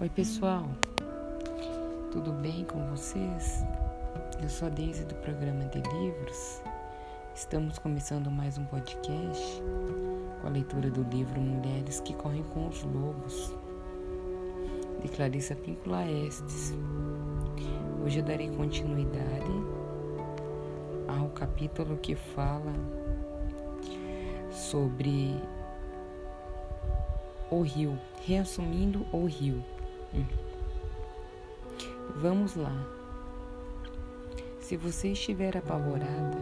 Oi, pessoal, tudo bem com vocês? Eu sou a Deise do programa de livros. Estamos começando mais um podcast com a leitura do livro Mulheres que Correm com os Lobos, de Clarissa Píncula Estes. Hoje eu darei continuidade ao capítulo que fala sobre o rio, reassumindo o rio. Vamos lá. Se você estiver apavorada,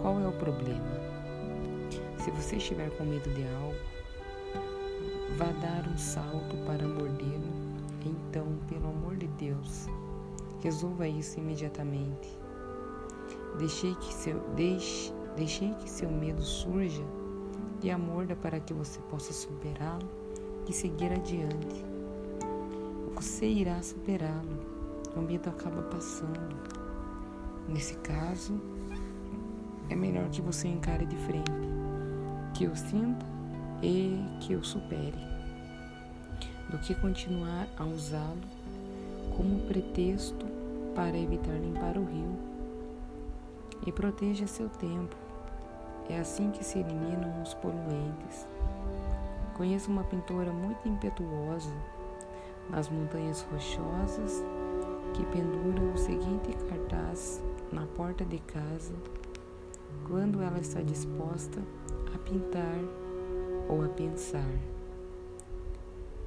qual é o problema? Se você estiver com medo de algo, vá dar um salto para mordê-lo. Então, pelo amor de Deus, resolva isso imediatamente. Deixei que seu, deixe, deixei que seu medo surja e a morda para que você possa superá-lo e seguir adiante. Você irá superá-lo. O medo acaba passando. Nesse caso, é melhor que você encare de frente, que eu sinta e que eu supere, do que continuar a usá-lo como pretexto para evitar limpar o rio. E proteja seu tempo. É assim que se eliminam os poluentes. Conheço uma pintora muito impetuosa nas montanhas rochosas que pendura o seguinte cartaz na porta de casa quando ela está disposta a pintar ou a pensar.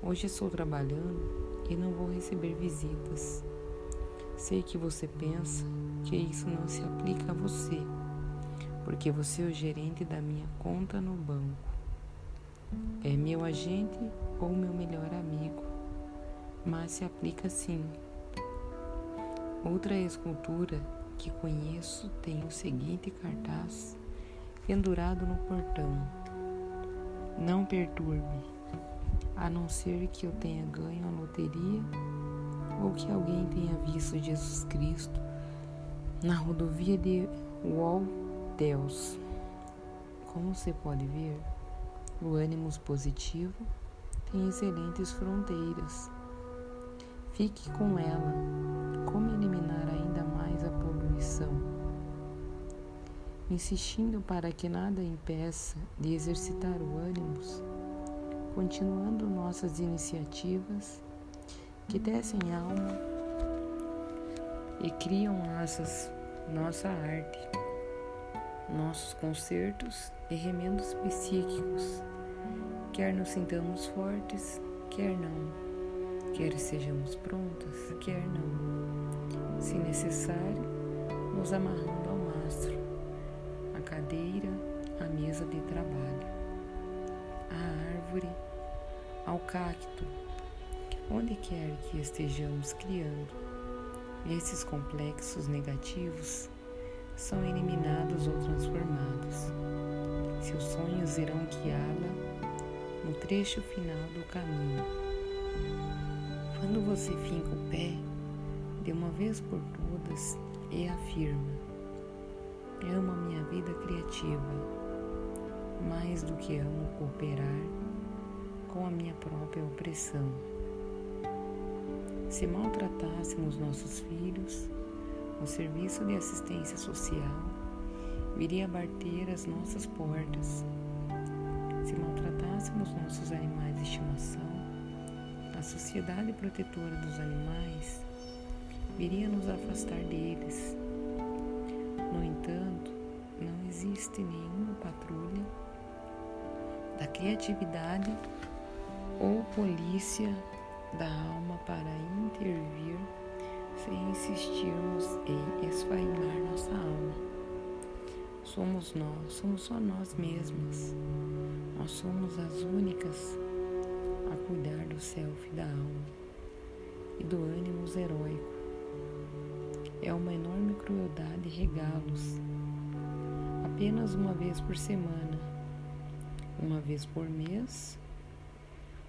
Hoje estou trabalhando e não vou receber visitas. Sei que você pensa que isso não se aplica a você, porque você é o gerente da minha conta no banco. É meu agente ou meu melhor amigo, mas se aplica sim. Outra escultura que conheço tem o seguinte cartaz pendurado no portão: Não perturbe, a não ser que eu tenha ganho a loteria ou que alguém tenha visto Jesus Cristo na rodovia de Wall Deus. Como você pode ver, o ânimo positivo tem excelentes fronteiras. Fique com ela. Como eliminar ainda mais a poluição? Insistindo para que nada impeça de exercitar o ânimo, continuando nossas iniciativas que descem alma e criam asas, nossa arte nossos concertos e remendos psíquicos, quer nos sintamos fortes, quer não, quer sejamos prontas, quer não. Se necessário, nos amarrando ao mastro, à cadeira, à mesa de trabalho, à árvore, ao cacto, onde quer que estejamos criando. Esses complexos negativos são eliminados ou transformados. Seus sonhos irão guiá-la no trecho final do caminho. Quando você finca o pé, de uma vez por todas, e afirma: Amo a minha vida criativa, mais do que amo cooperar com a minha própria opressão. Se maltratássemos nossos filhos, o serviço de assistência social viria bater as nossas portas. Se maltratássemos nossos animais de estimação, a Sociedade Protetora dos Animais viria nos afastar deles. No entanto, não existe nenhuma patrulha da criatividade ou polícia da alma para intervir se insistirmos em esfaimar nossa alma. Somos nós, somos só nós mesmas. Nós somos as únicas a cuidar do self da alma e do ânimo heróico. É uma enorme crueldade regá-los apenas uma vez por semana, uma vez por mês,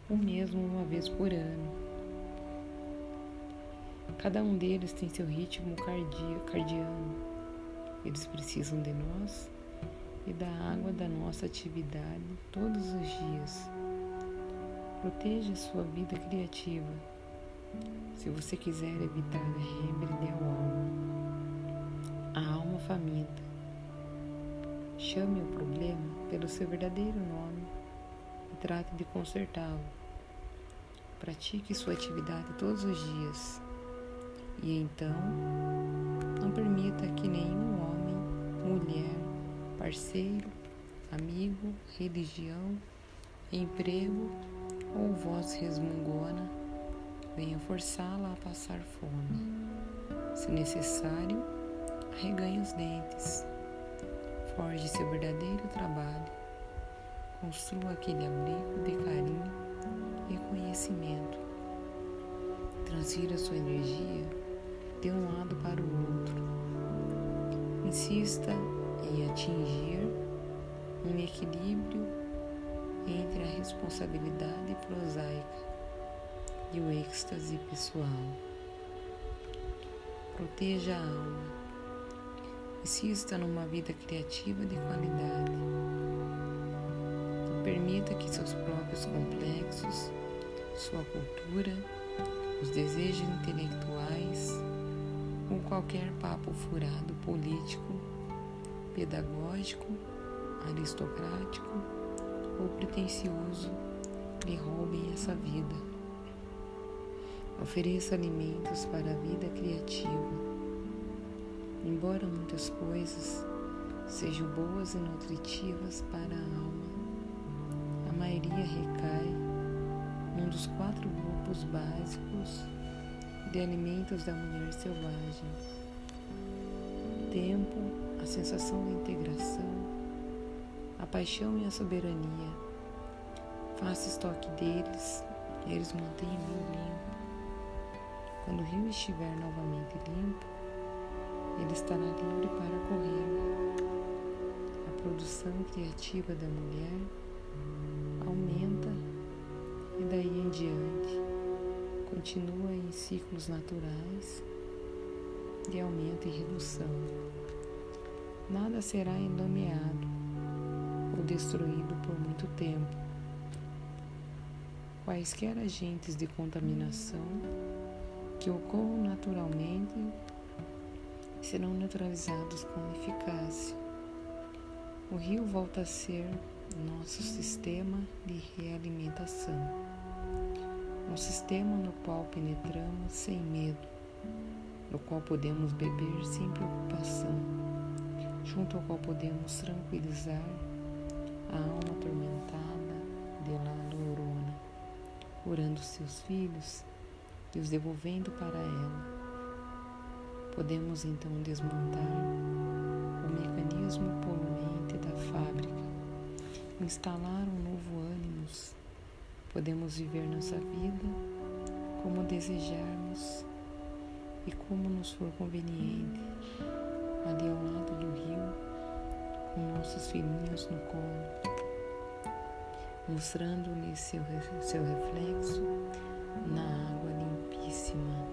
ou mesmo uma vez por ano. Cada um deles tem seu ritmo cardiano. Eles precisam de nós e da água da nossa atividade todos os dias. Proteja sua vida criativa. Se você quiser evitar a rebelde ao alma, a alma faminta, chame o problema pelo seu verdadeiro nome e trate de consertá-lo. Pratique sua atividade todos os dias e então não permita que nenhum homem, mulher, parceiro, amigo, religião, emprego ou voz resmungona venha forçá-la a passar fome. Se necessário, arreganhe os dentes, forge seu verdadeiro trabalho, construa aquele abrigo de carinho e conhecimento. Transfira sua energia de um lado para o outro. Insista em atingir um equilíbrio entre a responsabilidade prosaica e o êxtase pessoal. Proteja a alma. Insista numa vida criativa de qualidade. Permita que seus próprios complexos, sua cultura, os desejos intelectuais ou qualquer papo furado político, pedagógico, aristocrático ou pretensioso lhe roubem essa vida. Ofereça alimentos para a vida criativa. Embora muitas coisas sejam boas e nutritivas para a alma, a maioria recai num dos quatro grupos básicos de alimentos da mulher selvagem: tempo, a sensação de integração, a paixão e a soberania. Faça estoque deles, eles mantêm o rio limpo. Quando o rio estiver novamente limpo, ele estará livre para correr. A produção criativa da mulher aumenta e daí em diante continua em ciclos naturais de aumento e redução. Nada será enlameado ou destruído por muito tempo. Quaisquer agentes de contaminação que ocorram naturalmente serão neutralizados com eficácia. O rio volta a ser nosso sistema de realimentação um sistema no qual penetramos sem medo, no qual podemos beber sem preocupação, junto ao qual podemos tranquilizar a alma atormentada de La Lorona, curando seus filhos e os devolvendo para ela. Podemos então desmontar o mecanismo poluente da fábrica, instalar um novo ânimo Podemos viver nossa vida como desejarmos e como nos for conveniente, ali ao lado do rio, com nossos filhinhos no colo, mostrando-lhes seu, seu reflexo na água limpíssima.